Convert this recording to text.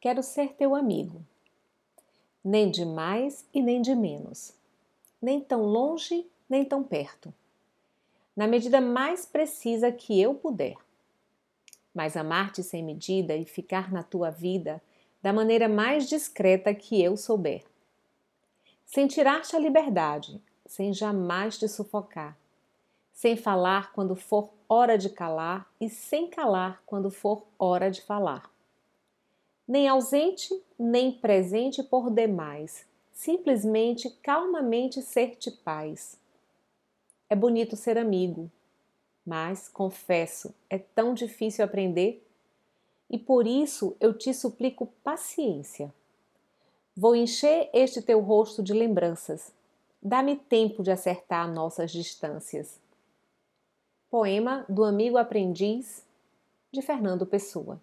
Quero ser teu amigo. Nem de mais e nem de menos. Nem tão longe, nem tão perto. Na medida mais precisa que eu puder. Mas amar-te sem medida e ficar na tua vida da maneira mais discreta que eu souber. Sem tirar-te a liberdade, sem jamais te sufocar. Sem falar quando for hora de calar e sem calar quando for hora de falar nem ausente, nem presente por demais, simplesmente calmamente ser-te paz. É bonito ser amigo, mas, confesso, é tão difícil aprender e por isso eu te suplico paciência. Vou encher este teu rosto de lembranças. Dá-me tempo de acertar nossas distâncias. Poema do amigo aprendiz de Fernando Pessoa.